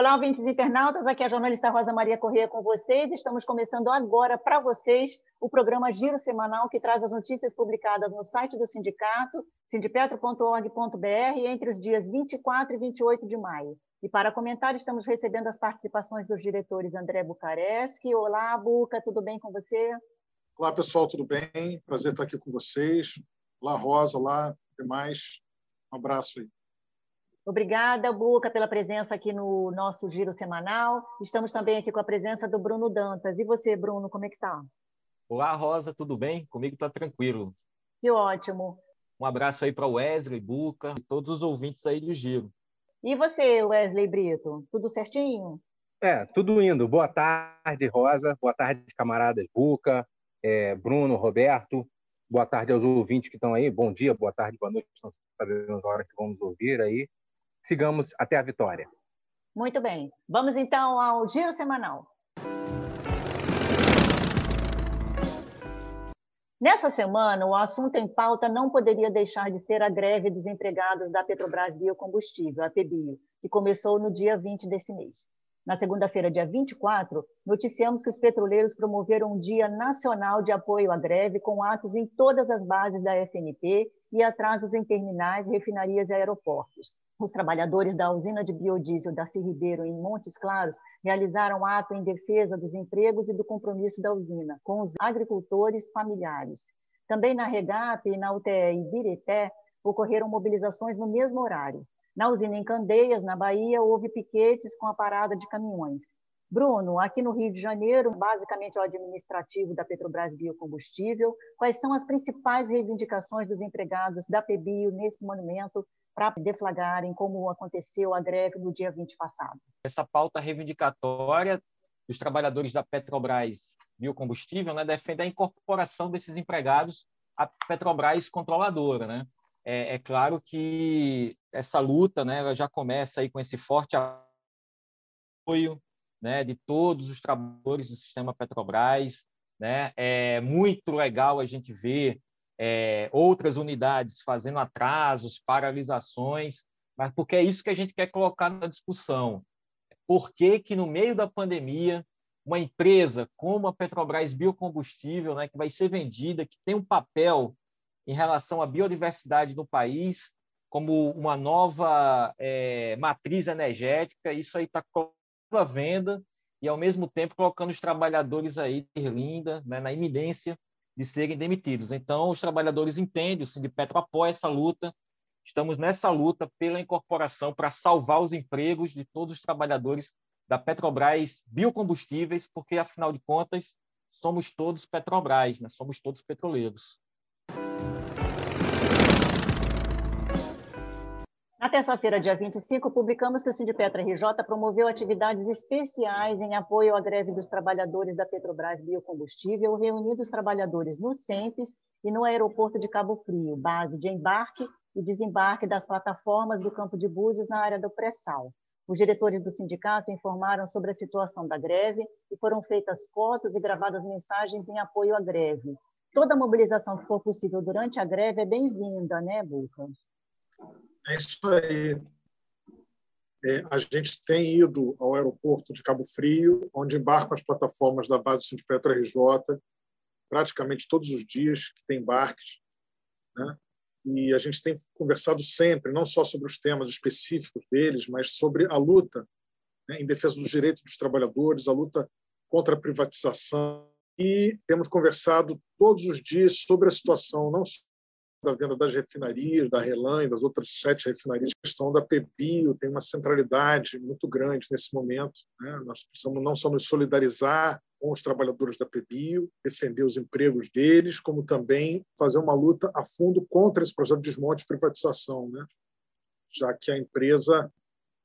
Olá, ouvintes internautas, aqui é a jornalista Rosa Maria Corrêa com vocês. Estamos começando agora para vocês o programa Giro Semanal, que traz as notícias publicadas no site do sindicato, sindipetro.org.br, entre os dias 24 e 28 de maio. E para comentar, estamos recebendo as participações dos diretores André Bucareschi. Olá, Buca, tudo bem com você? Olá, pessoal, tudo bem? Prazer estar aqui com vocês. Olá, Rosa, olá, demais. Um abraço aí. Obrigada, Buca, pela presença aqui no nosso giro semanal. Estamos também aqui com a presença do Bruno Dantas. E você, Bruno, como é que está? Olá, Rosa, tudo bem? Comigo está tranquilo. Que ótimo. Um abraço aí para o Wesley, Buca e todos os ouvintes aí do giro. E você, Wesley Brito, tudo certinho? É, tudo indo. Boa tarde, Rosa. Boa tarde, camaradas Buca, é, Bruno, Roberto. Boa tarde aos ouvintes que estão aí. Bom dia, boa tarde, boa noite. Não sabemos a hora que vamos ouvir aí sigamos até a vitória. Muito bem. Vamos então ao giro semanal. Nessa semana, o assunto em pauta não poderia deixar de ser a greve dos empregados da Petrobras Biocombustível, a PBio, que começou no dia 20 desse mês. Na segunda-feira, dia 24, noticiamos que os petroleiros promoveram um Dia Nacional de Apoio à Greve com atos em todas as bases da FNP e atrasos em terminais, refinarias e aeroportos. Os trabalhadores da usina de biodiesel da Ribeiro, em Montes Claros, realizaram ato em defesa dos empregos e do compromisso da usina com os agricultores familiares. Também na Regap e na UTE Ibirité ocorreram mobilizações no mesmo horário. Na usina em Candeias, na Bahia, houve piquetes com a parada de caminhões. Bruno, aqui no Rio de Janeiro, basicamente o administrativo da Petrobras Biocombustível, quais são as principais reivindicações dos empregados da PBio nesse monumento para deflagrarem como aconteceu a greve no dia 20 passado? Essa pauta reivindicatória dos trabalhadores da Petrobras Biocombustível né, defende a incorporação desses empregados à Petrobras controladora. Né? É, é claro que essa luta né, já começa aí com esse forte apoio né, de todos os trabalhadores do sistema Petrobras. Né? É muito legal a gente ver é, outras unidades fazendo atrasos, paralisações, mas porque é isso que a gente quer colocar na discussão. Por que, que no meio da pandemia, uma empresa como a Petrobras Biocombustível, né, que vai ser vendida, que tem um papel em relação à biodiversidade no país, como uma nova é, matriz energética, isso aí está à venda e, ao mesmo tempo, colocando os trabalhadores aí, linda, né, na iminência de serem demitidos. Então, os trabalhadores entendem, o Sindipetro apoia essa luta, estamos nessa luta pela incorporação para salvar os empregos de todos os trabalhadores da Petrobras Biocombustíveis, porque, afinal de contas, somos todos Petrobras, né? somos todos petroleiros. Na terça-feira, dia 25, publicamos que o Sindipetra RJ promoveu atividades especiais em apoio à greve dos trabalhadores da Petrobras Biocombustível, reunindo os trabalhadores no CEMPES e no aeroporto de Cabo Frio, base de embarque e desembarque das plataformas do campo de Búzios na área do pré-sal. Os diretores do sindicato informaram sobre a situação da greve e foram feitas fotos e gravadas mensagens em apoio à greve. Toda mobilização que for possível durante a greve é bem-vinda, né, Buca? É isso aí. É, a gente tem ido ao aeroporto de Cabo Frio, onde embarcam as plataformas da base do Sindipetro RJ, praticamente todos os dias que tem embarques. Né? E a gente tem conversado sempre, não só sobre os temas específicos deles, mas sobre a luta né, em defesa dos direitos dos trabalhadores, a luta contra a privatização. E temos conversado todos os dias sobre a situação, não só da venda das refinarias, da Relan e das outras sete refinarias. A questão da PEBIO tem uma centralidade muito grande nesse momento. Né? Nós precisamos não só nos solidarizar com os trabalhadores da PEBIO, defender os empregos deles, como também fazer uma luta a fundo contra esse processo de desmonte e privatização, né? já que a empresa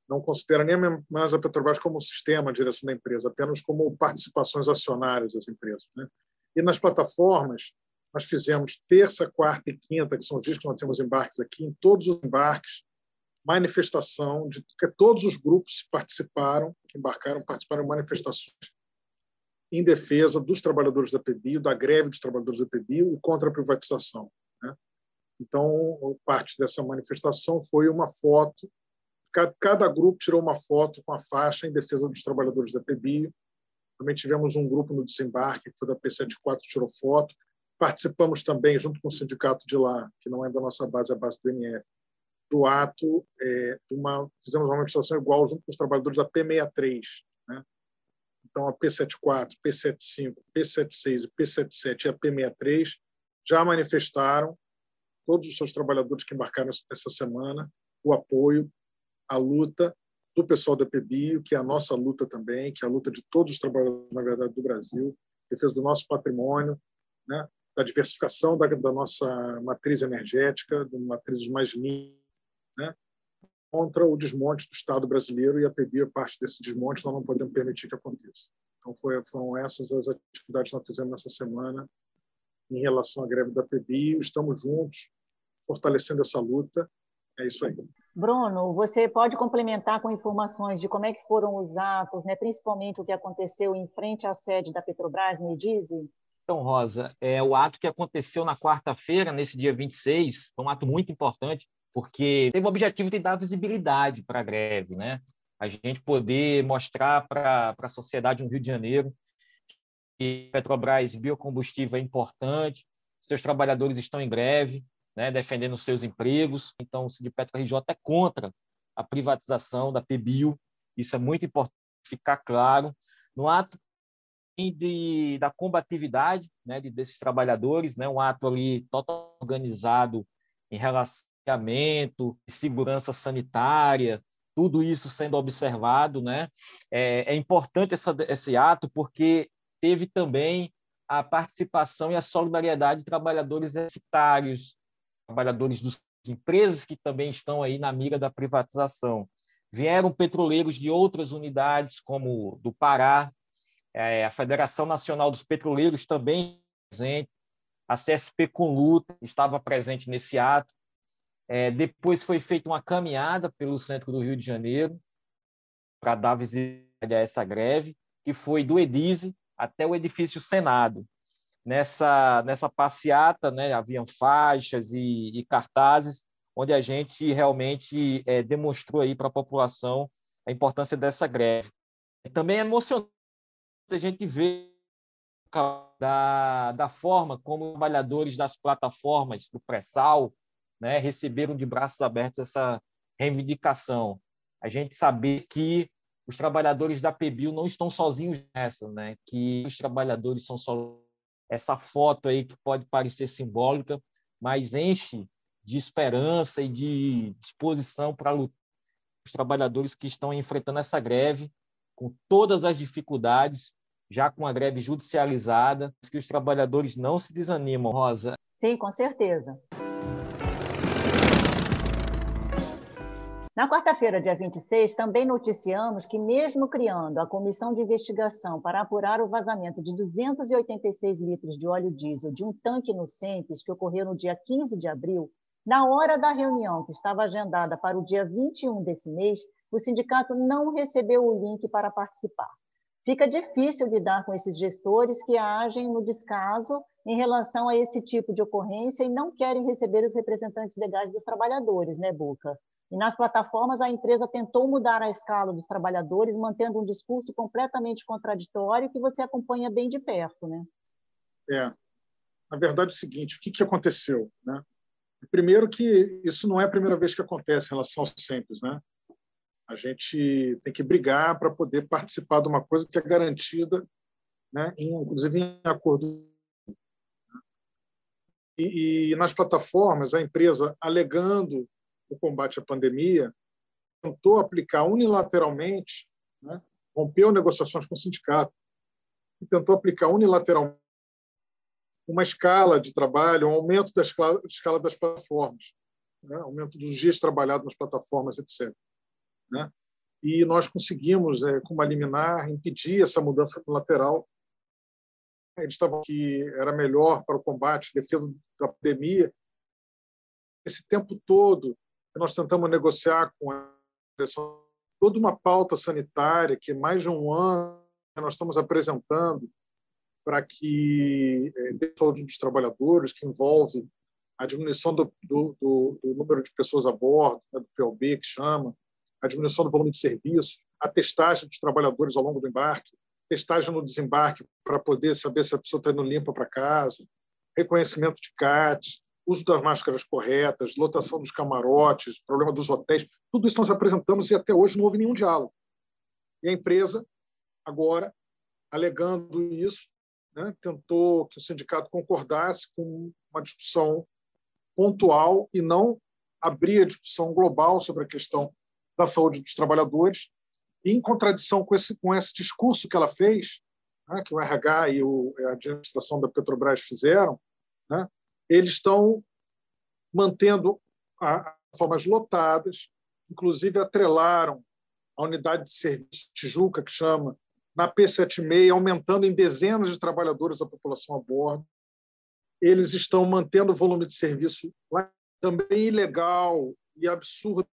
não considera nem mais a Petrobras como um sistema de direção da empresa, apenas como participações acionárias das empresas. Né? E nas plataformas, nós fizemos terça, quarta e quinta, que são os dias que nós temos embarques aqui, em todos os embarques, manifestação de que todos os grupos participaram, que embarcaram, participaram de manifestações em defesa dos trabalhadores da PBio, da greve dos trabalhadores da PBio e contra a privatização. Né? Então, parte dessa manifestação foi uma foto Cada grupo tirou uma foto com a faixa em defesa dos trabalhadores da PBio. Também tivemos um grupo no desembarque, que foi da P74, tirou foto. Participamos também, junto com o sindicato de lá, que não é da nossa base, é a base do NF, do ato, é, uma, fizemos uma manifestação igual junto com os trabalhadores da P63. Né? Então, a P74, P75, P76, P77 e a P63 já manifestaram, todos os seus trabalhadores que embarcaram essa semana, o apoio a luta do pessoal da PBio, que é a nossa luta também, que é a luta de todos os trabalhadores, na verdade, do Brasil, defesa do nosso patrimônio, né? Da diversificação da, da nossa matriz energética, de matrizes mais limpas, né? contra o desmonte do Estado brasileiro e a PBio é parte desse desmonte, nós não podemos permitir que aconteça. Então, foi, foram essas as atividades que nós fizemos nessa semana em relação à greve da PBio. Estamos juntos, fortalecendo essa luta. É isso aí. Bruno, você pode complementar com informações de como é que foram os atos, né? principalmente o que aconteceu em frente à sede da Petrobras, me diz? Então, Rosa, é, o ato que aconteceu na quarta-feira, nesse dia 26, foi um ato muito importante, porque teve o objetivo de dar visibilidade para a greve, né? a gente poder mostrar para a sociedade no Rio de Janeiro que Petrobras biocombustível é importante, seus trabalhadores estão em greve, né, defendendo seus empregos. Então, o Sindipetro RJ é contra a privatização da PBio. Isso é muito importante ficar claro. No ato de, da combatividade né, de, desses trabalhadores, né, um ato ali totalmente organizado em relacionamento, segurança sanitária, tudo isso sendo observado. Né? É, é importante essa, esse ato porque teve também a participação e a solidariedade de trabalhadores necessitários, trabalhadores das empresas que também estão aí na mira da privatização. Vieram petroleiros de outras unidades, como do Pará, a Federação Nacional dos Petroleiros também presente, a CSP com luta estava presente nesse ato. É, depois foi feita uma caminhada pelo centro do Rio de Janeiro para dar visibilidade a essa greve, que foi do Edise até o edifício Senado nessa, nessa passeata, né, haviam faixas e, e cartazes, onde a gente realmente é, demonstrou aí para a população a importância dessa greve. Também é emocionante a gente ver da, da forma como os trabalhadores das plataformas do pré-sal né, receberam de braços abertos essa reivindicação. A gente saber que os trabalhadores da PBio não estão sozinhos nessa, né? que os trabalhadores são só essa foto aí que pode parecer simbólica, mas enche de esperança e de disposição para lutar os trabalhadores que estão enfrentando essa greve com todas as dificuldades, já com a greve judicializada, que os trabalhadores não se desanimam, Rosa. Sim, com certeza. Na quarta-feira, dia 26, também noticiamos que, mesmo criando a comissão de investigação para apurar o vazamento de 286 litros de óleo diesel de um tanque no Simples, que ocorreu no dia 15 de abril, na hora da reunião, que estava agendada para o dia 21 desse mês, o sindicato não recebeu o link para participar. Fica difícil lidar com esses gestores que agem no descaso em relação a esse tipo de ocorrência e não querem receber os representantes legais dos trabalhadores, né, Boca? E nas plataformas, a empresa tentou mudar a escala dos trabalhadores, mantendo um discurso completamente contraditório que você acompanha bem de perto. Né? É. Na verdade, é o seguinte: o que, que aconteceu? Né? Primeiro, que isso não é a primeira vez que acontece em relação aos centros. Né? A gente tem que brigar para poder participar de uma coisa que é garantida, né? inclusive em acordo. E, e nas plataformas, a empresa alegando o combate à pandemia, tentou aplicar unilateralmente, né, rompeu negociações com o sindicato e tentou aplicar unilateralmente uma escala de trabalho, um aumento da escala, escala das plataformas, né, aumento dos dias trabalhados nas plataformas, etc. Né? e nós conseguimos, é, com uma liminar, impedir essa mudança lateral. Eles estavam que era melhor para o combate, defesa da pandemia. Esse tempo todo, nós tentamos negociar com a toda uma pauta sanitária que mais de um ano nós estamos apresentando para que é, saúde dos trabalhadores, que envolve a diminuição do, do, do, do número de pessoas a bordo, né, do PLB, que chama, a diminuição do volume de serviço, a testagem dos trabalhadores ao longo do embarque, testagem no desembarque para poder saber se a pessoa está indo limpa para casa, reconhecimento de CAT, uso das máscaras corretas, lotação dos camarotes, problema dos hotéis, tudo isso nós apresentamos e até hoje não houve nenhum diálogo. E a empresa, agora, alegando isso, né, tentou que o sindicato concordasse com uma discussão pontual e não abrir a discussão global sobre a questão da saúde dos trabalhadores, e em contradição com esse, com esse discurso que ela fez, né, que o RH e o, a administração da Petrobras fizeram, né, eles estão mantendo as formas lotadas, inclusive atrelaram a unidade de serviço Tijuca, que chama, na P76, aumentando em dezenas de trabalhadores a população a bordo. Eles estão mantendo o volume de serviço lá, também ilegal e absurdo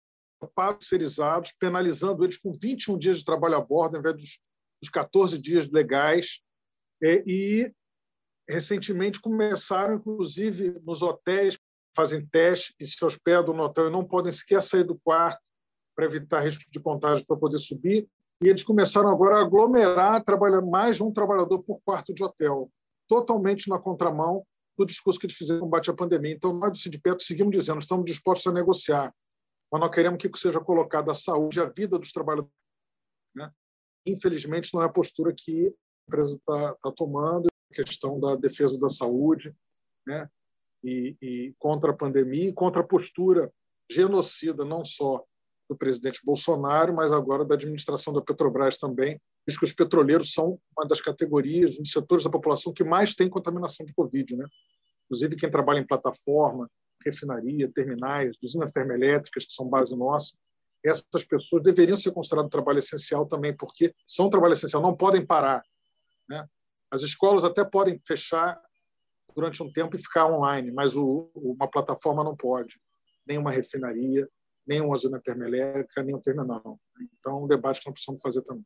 parcerizados, penalizando eles com 21 dias de trabalho a bordo, ao invés dos, dos 14 dias legais. É, e, recentemente, começaram, inclusive, nos hotéis, fazem teste e se hospedam no hotel e não podem sequer sair do quarto para evitar risco de contágio para poder subir. E eles começaram agora a aglomerar, trabalhar mais de um trabalhador por quarto de hotel, totalmente na contramão do discurso que eles fizeram no combate à pandemia. Então, nós do Sindicato seguimos dizendo, estamos dispostos a negociar, mas nós queremos que seja colocada a saúde a vida dos trabalhadores. Né? Infelizmente, não é a postura que a empresa está tá tomando, a questão da defesa da saúde, né? e, e contra a pandemia, e contra a postura genocida, não só do presidente Bolsonaro, mas agora da administração da Petrobras também, visto que os petroleiros são uma das categorias, um dos setores da população que mais tem contaminação de Covid. Né? Inclusive, quem trabalha em plataforma, refinaria, terminais, usinas termoelétricas, que são base nossa, essas pessoas deveriam ser consideradas trabalho essencial também, porque são trabalho essencial, não podem parar. Né? As escolas até podem fechar durante um tempo e ficar online, mas o, uma plataforma não pode, nem uma refinaria, nem uma usina termoelétrica, nem um terminal. Então, um debate que nós precisamos fazer também.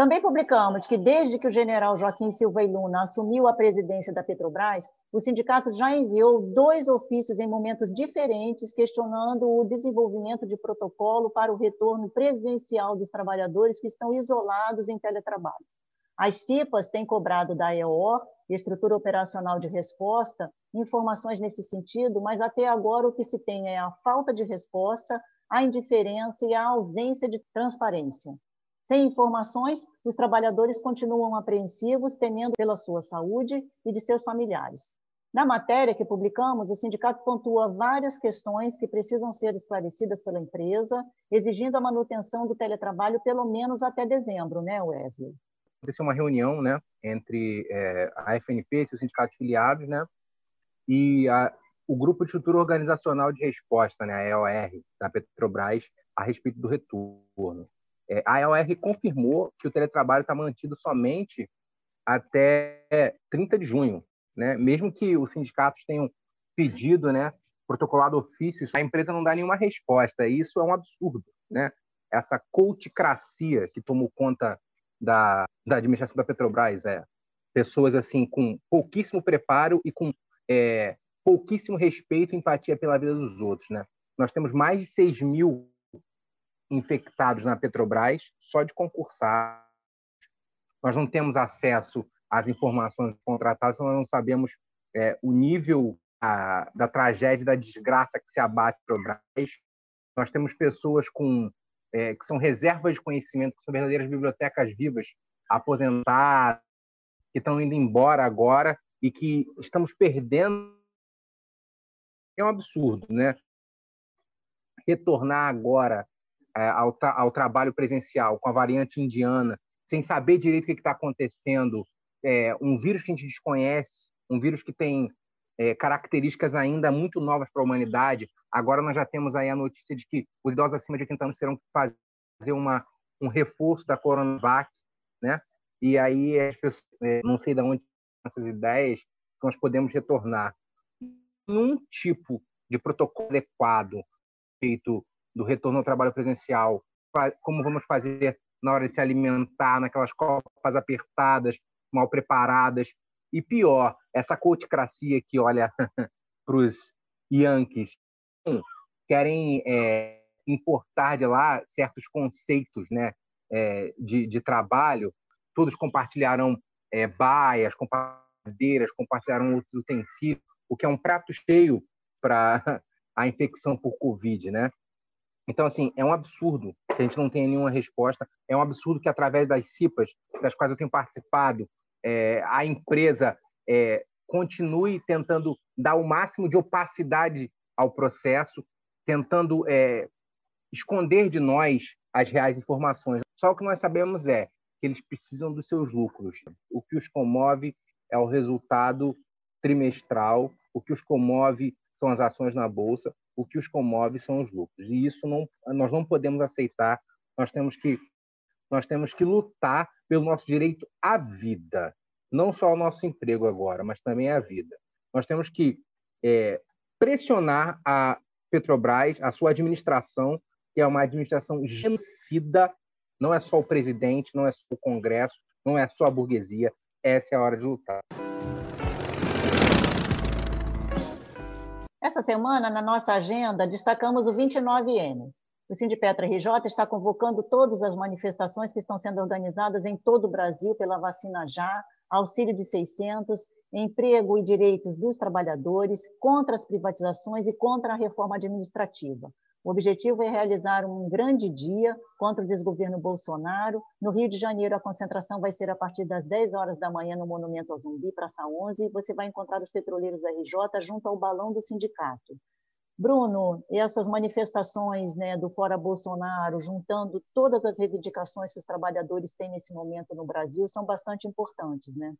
Também publicamos que, desde que o general Joaquim Silva e Luna assumiu a presidência da Petrobras, o sindicato já enviou dois ofícios em momentos diferentes questionando o desenvolvimento de protocolo para o retorno presencial dos trabalhadores que estão isolados em teletrabalho. As CIPAs têm cobrado da EOR, Estrutura Operacional de Resposta, informações nesse sentido, mas até agora o que se tem é a falta de resposta, a indiferença e a ausência de transparência. Sem informações, os trabalhadores continuam apreensivos, temendo pela sua saúde e de seus familiares. Na matéria que publicamos, o sindicato pontua várias questões que precisam ser esclarecidas pela empresa, exigindo a manutenção do teletrabalho pelo menos até dezembro, né, Wesley? Aconteceu uma reunião né, entre é, a FNP, seus sindicatos filiados, né, e a, o Grupo de Estrutura Organizacional de Resposta, né, a EOR, da Petrobras, a respeito do retorno. É, a EOR confirmou que o teletrabalho está mantido somente até 30 de junho, né? Mesmo que os sindicatos tenham pedido, né, protocolado ofícios, a empresa não dá nenhuma resposta. E isso é um absurdo, né? Essa culticracia que tomou conta da, da administração da Petrobras, é pessoas assim com pouquíssimo preparo e com é, pouquíssimo respeito e empatia pela vida dos outros, né? Nós temos mais de 6 mil infectados na Petrobras só de concursar. Nós não temos acesso às informações contratadas, nós não sabemos é, o nível a, da tragédia, da desgraça que se abate na Petrobras. Nós temos pessoas com é, que são reservas de conhecimento, que são verdadeiras bibliotecas vivas, aposentadas, que estão indo embora agora e que estamos perdendo. É um absurdo, né? Retornar agora ao, tra ao, trabalho presencial com a variante indiana, sem saber direito o que está acontecendo, é, um vírus que a gente desconhece, um vírus que tem é, características ainda muito novas para a humanidade, Agora nós já temos aí a notícia de que os idosos acima de 80 anos terão que fazer uma, um reforço da Coronavac, né? E aí as pessoas, é, não sei de onde essas ideias, nós podemos retornar num tipo de protocolo adequado feito do retorno ao trabalho presencial, como vamos fazer na hora de se alimentar, naquelas copas apertadas, mal preparadas, e pior, essa coticracia que olha para os Yankees, querem é, importar de lá certos conceitos né, é, de, de, trabalho, todos compartilharão é, baias, compadeiras, compartilharão outros utensílios, o que é um prato cheio para a infecção por Covid, né? Então, assim, é um absurdo que a gente não tenha nenhuma resposta. É um absurdo que, através das CIPAs, das quais eu tenho participado, é, a empresa é, continue tentando dar o máximo de opacidade ao processo, tentando é, esconder de nós as reais informações. Só o que nós sabemos é que eles precisam dos seus lucros. O que os comove é o resultado trimestral, o que os comove são as ações na bolsa, o que os comove são os lucros. E isso não, nós não podemos aceitar. Nós temos que nós temos que lutar pelo nosso direito à vida, não só o nosso emprego agora, mas também a vida. Nós temos que é, pressionar a Petrobras, a sua administração, que é uma administração genocida. Não é só o presidente, não é só o Congresso, não é só a burguesia. Essa é a hora de lutar. Essa semana, na nossa agenda, destacamos o 29N. O Sindipetra RJ está convocando todas as manifestações que estão sendo organizadas em todo o Brasil pela vacina já, auxílio de 600, emprego e direitos dos trabalhadores, contra as privatizações e contra a reforma administrativa. O objetivo é realizar um grande dia contra o desgoverno Bolsonaro. No Rio de Janeiro, a concentração vai ser a partir das 10 horas da manhã no Monumento ao Zumbi, Praça 11. Você vai encontrar os petroleiros da RJ junto ao balão do sindicato. Bruno, essas manifestações né, do Fora Bolsonaro, juntando todas as reivindicações que os trabalhadores têm nesse momento no Brasil, são bastante importantes, né?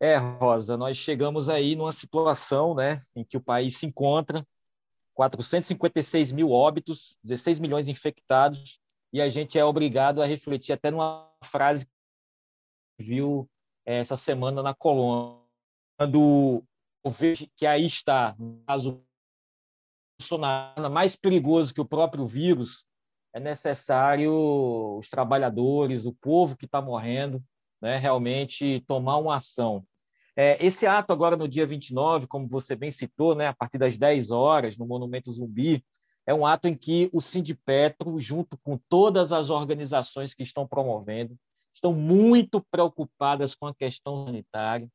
É, Rosa, nós chegamos aí numa situação né, em que o país se encontra 456 mil óbitos, 16 milhões infectados, e a gente é obrigado a refletir até numa frase que viu é, essa semana na colônia, quando o que aí está, no caso Bolsonaro, mais perigoso que o próprio vírus, é necessário os trabalhadores, o povo que está morrendo, né, realmente tomar uma ação. É, esse ato agora no dia 29, como você bem citou, né, a partir das 10 horas, no Monumento Zumbi, é um ato em que o Sindipetro, junto com todas as organizações que estão promovendo, estão muito preocupadas com a questão sanitária.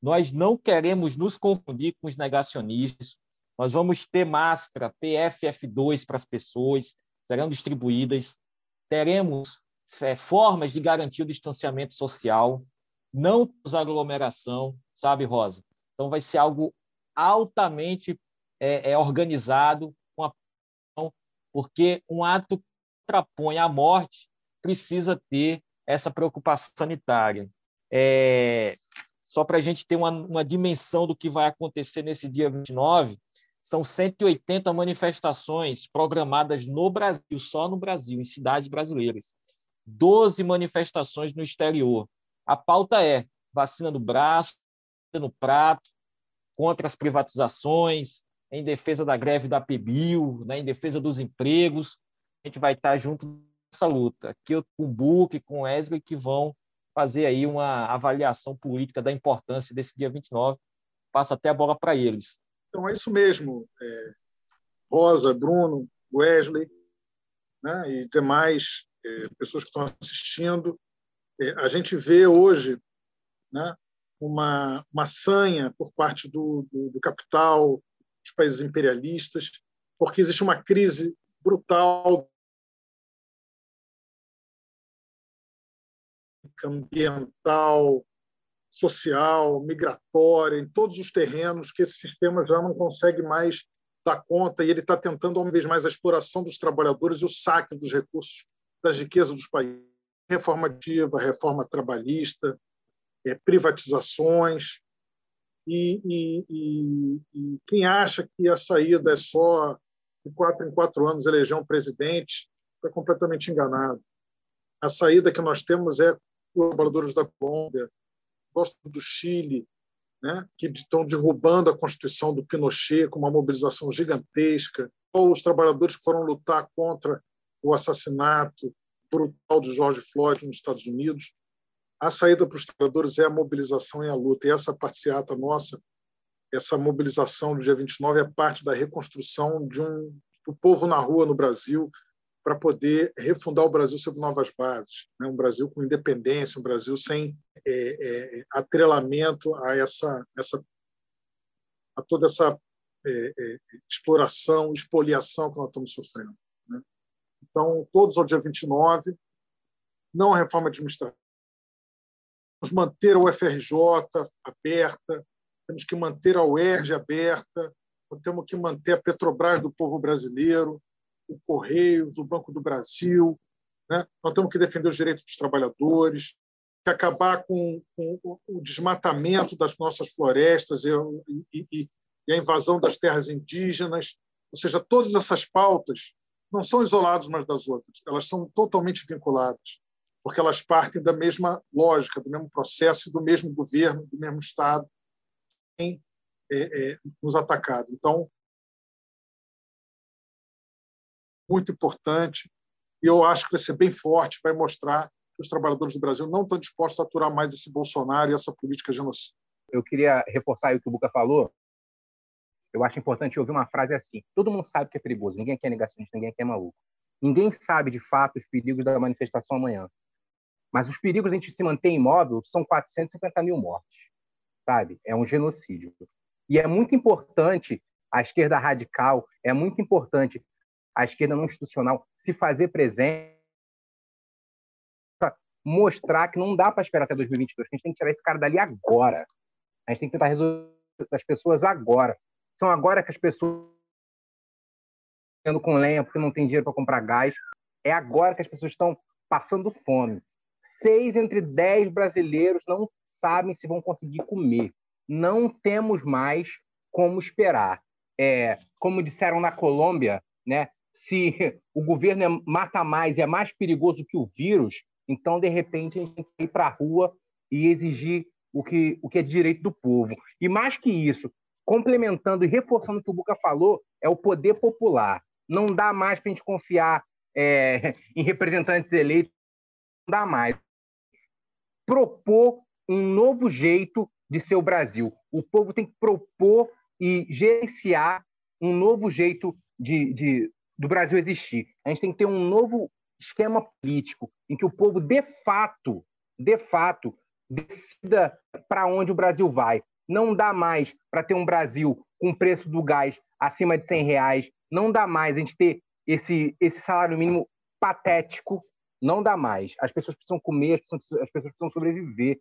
Nós não queremos nos confundir com os negacionistas. Nós vamos ter máscara PFF2 para as pessoas, serão distribuídas. Teremos é, formas de garantir o distanciamento social, não aglomeração, sabe, Rosa? Então, vai ser algo altamente é, é organizado, com a, porque um ato que contrapõe a morte precisa ter essa preocupação sanitária. É, só para a gente ter uma, uma dimensão do que vai acontecer nesse dia 29, são 180 manifestações programadas no Brasil, só no Brasil, em cidades brasileiras. 12 manifestações no exterior. A pauta é vacina no braço, no prato, contra as privatizações, em defesa da greve da PBIL, né, em defesa dos empregos. A gente vai estar junto nessa luta. Aqui eu com o Buc, com o Wesley, que vão fazer aí uma avaliação política da importância desse dia 29. Passa até a bola para eles. Então é isso mesmo. É, Rosa, Bruno, Wesley né, e demais é, pessoas que estão assistindo. É, a gente vê hoje né, uma, uma sanha por parte do, do, do capital, dos países imperialistas, porque existe uma crise brutal ambiental, social, migratória, em todos os terrenos que esse sistema já não consegue mais dar conta e ele está tentando, uma vez mais, a exploração dos trabalhadores e o saque dos recursos das riquezas dos países. Reforma ativa, reforma trabalhista, é, privatizações. E, e, e, e, quem acha que a saída é só de quatro em quatro anos eleger um presidente, foi completamente enganado. A saída que nós temos é colaboradores da Colômbia, gosto do Chile, né, que estão derrubando a Constituição do Pinochet com uma mobilização gigantesca, ou os trabalhadores que foram lutar contra o assassinato brutal de George Floyd nos Estados Unidos. A saída para os trabalhadores é a mobilização e a luta. E essa parciata nossa, essa mobilização do dia 29 é parte da reconstrução de um do povo na rua no Brasil para poder refundar o Brasil sobre novas bases, né? um Brasil com independência, um Brasil sem é, é, atrelamento a essa, essa a toda essa é, é exploração, expoliação que nós estamos sofrendo. Né? Então, todos ao dia 29, não a reforma administrativa, Vamos manter a UFRJ aberta, temos que manter a UERJ aberta, temos que manter a Petrobras do povo brasileiro, o Correios, o Banco do Brasil. Né? Nós temos que defender os direitos dos trabalhadores, acabar com, com o desmatamento das nossas florestas e, e, e a invasão das terras indígenas. Ou seja, todas essas pautas não são isoladas umas das outras, elas são totalmente vinculadas, porque elas partem da mesma lógica, do mesmo processo, do mesmo governo, do mesmo Estado tem é, é, nos atacado. Então, muito importante e eu acho que vai ser bem forte, vai mostrar que os trabalhadores do Brasil não estão dispostos a aturar mais esse Bolsonaro e essa política genocida. Eu queria reforçar o que o Buca falou. Eu acho importante ouvir uma frase assim: todo mundo sabe que é perigoso, ninguém aqui é negacionista, ninguém aqui é maluco. Ninguém sabe de fato os perigos da manifestação amanhã. Mas os perigos de a gente se manter imóvel são 450 mil mortes, sabe? É um genocídio. E é muito importante a esquerda radical, é muito importante a esquerda não institucional se fazer presente, mostrar que não dá para esperar até 2022, que a gente tem que tirar esse cara dali agora. A gente tem que tentar resolver as pessoas agora. São agora que as pessoas estão com lenha porque não tem dinheiro para comprar gás. É agora que as pessoas estão passando fome. Seis entre dez brasileiros não sabem se vão conseguir comer. Não temos mais como esperar. É, como disseram na Colômbia, né? se o governo é, mata mais e é mais perigoso que o vírus, então, de repente, a gente tem que ir para a rua e exigir o que, o que é direito do povo. E mais que isso, complementando e reforçando o que o Buca falou, é o poder popular. Não dá mais para a gente confiar é, em representantes eleitos, não dá mais. Propor um novo jeito de ser o Brasil. O povo tem que propor e gerenciar um novo jeito de, de, do Brasil existir. A gente tem que ter um novo esquema político em que o povo, de fato, de fato, decida para onde o Brasil vai. Não dá mais para ter um Brasil com o preço do gás acima de 100 reais. Não dá mais a gente ter esse, esse salário mínimo patético. Não dá mais. As pessoas precisam comer, as pessoas, as pessoas precisam sobreviver,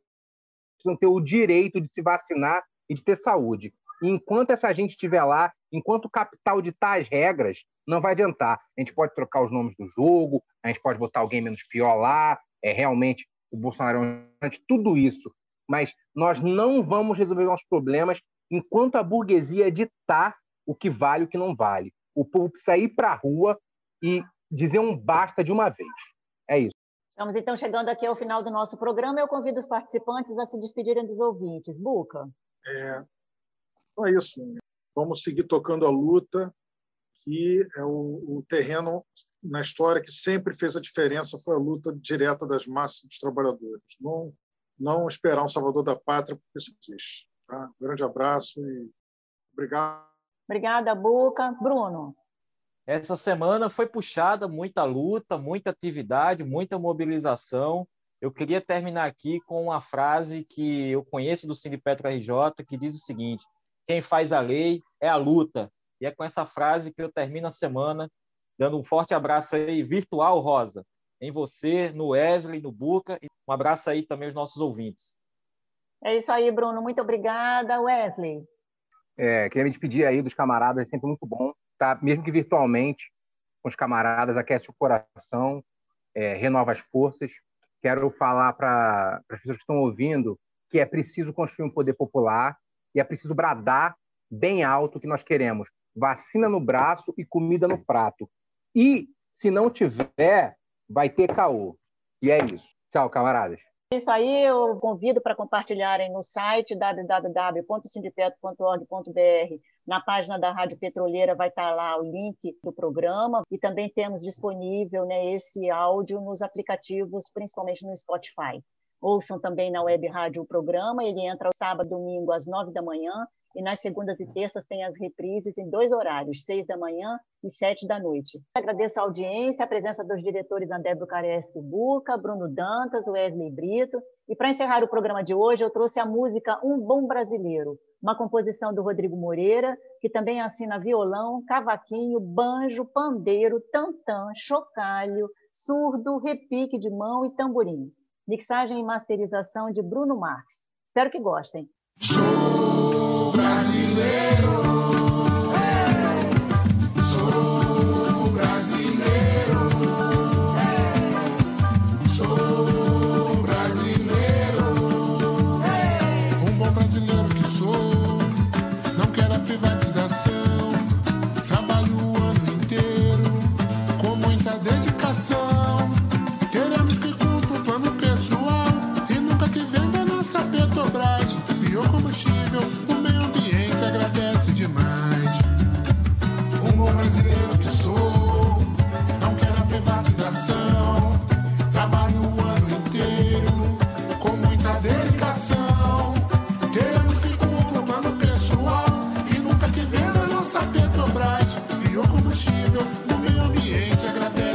precisam ter o direito de se vacinar e de ter saúde. E enquanto essa gente estiver lá, enquanto o capital ditar as regras, não vai adiantar. A gente pode trocar os nomes do jogo, a gente pode botar alguém menos pior lá, é realmente o Bolsonaro é tudo isso. Mas nós não vamos resolver nossos problemas enquanto a burguesia ditar o que vale e o que não vale. O povo precisa ir para a rua e dizer um basta de uma vez. É isso. Estamos então chegando aqui ao final do nosso programa. Eu convido os participantes a se despedirem dos ouvintes. Buca. É, então é isso. Vamos seguir tocando a luta, que é o, o terreno na história que sempre fez a diferença foi a luta direta das massas dos trabalhadores. Não, não esperar um salvador da pátria, porque isso existe. Tá? Um grande abraço e obrigado. Obrigada, Boca. Bruno. Essa semana foi puxada muita luta, muita atividade, muita mobilização. Eu queria terminar aqui com uma frase que eu conheço do Sindipetro RJ, que diz o seguinte: quem faz a lei é a luta. E é com essa frase que eu termino a semana, dando um forte abraço aí virtual, Rosa, em você, no Wesley, no Buca, e um abraço aí também aos nossos ouvintes. É isso aí, Bruno. Muito obrigada, Wesley. É, queria me despedir aí dos camaradas, é sempre muito bom, tá? Mesmo que virtualmente, com os camaradas, aquece o coração, é, renova as forças. Quero falar para as pessoas que estão ouvindo que é preciso construir um poder popular e é preciso bradar bem alto o que nós queremos. vacina no braço e comida no prato. E, se não tiver, vai ter caô. E é isso. Tchau, camaradas. Isso aí eu convido para compartilharem no site www.sindipeto.org.br. Na página da Rádio Petroleira vai estar lá o link do programa e também temos disponível né, esse áudio nos aplicativos, principalmente no Spotify. Ouçam também na web rádio o programa, ele entra sábado, domingo às nove da manhã e nas segundas e terças tem as reprises em dois horários, seis da manhã e sete da noite. Agradeço a audiência, a presença dos diretores André Bucaresti Buca, Bruno Dantas, Wesley Brito. E para encerrar o programa de hoje, eu trouxe a música Um Bom Brasileiro, uma composição do Rodrigo Moreira, que também assina violão, cavaquinho, banjo, pandeiro, tantã, chocalho, surdo, repique de mão e tamborim. Mixagem e masterização de Bruno Marques. Espero que gostem. Brasileiro. ambiente agradece.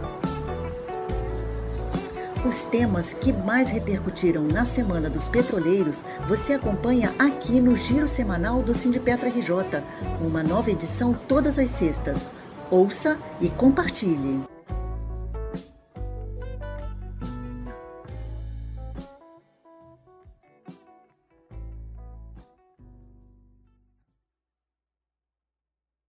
Os temas que mais repercutiram na Semana dos Petroleiros você acompanha aqui no Giro Semanal do Sindipetro RJ, uma nova edição todas as sextas. Ouça e compartilhe.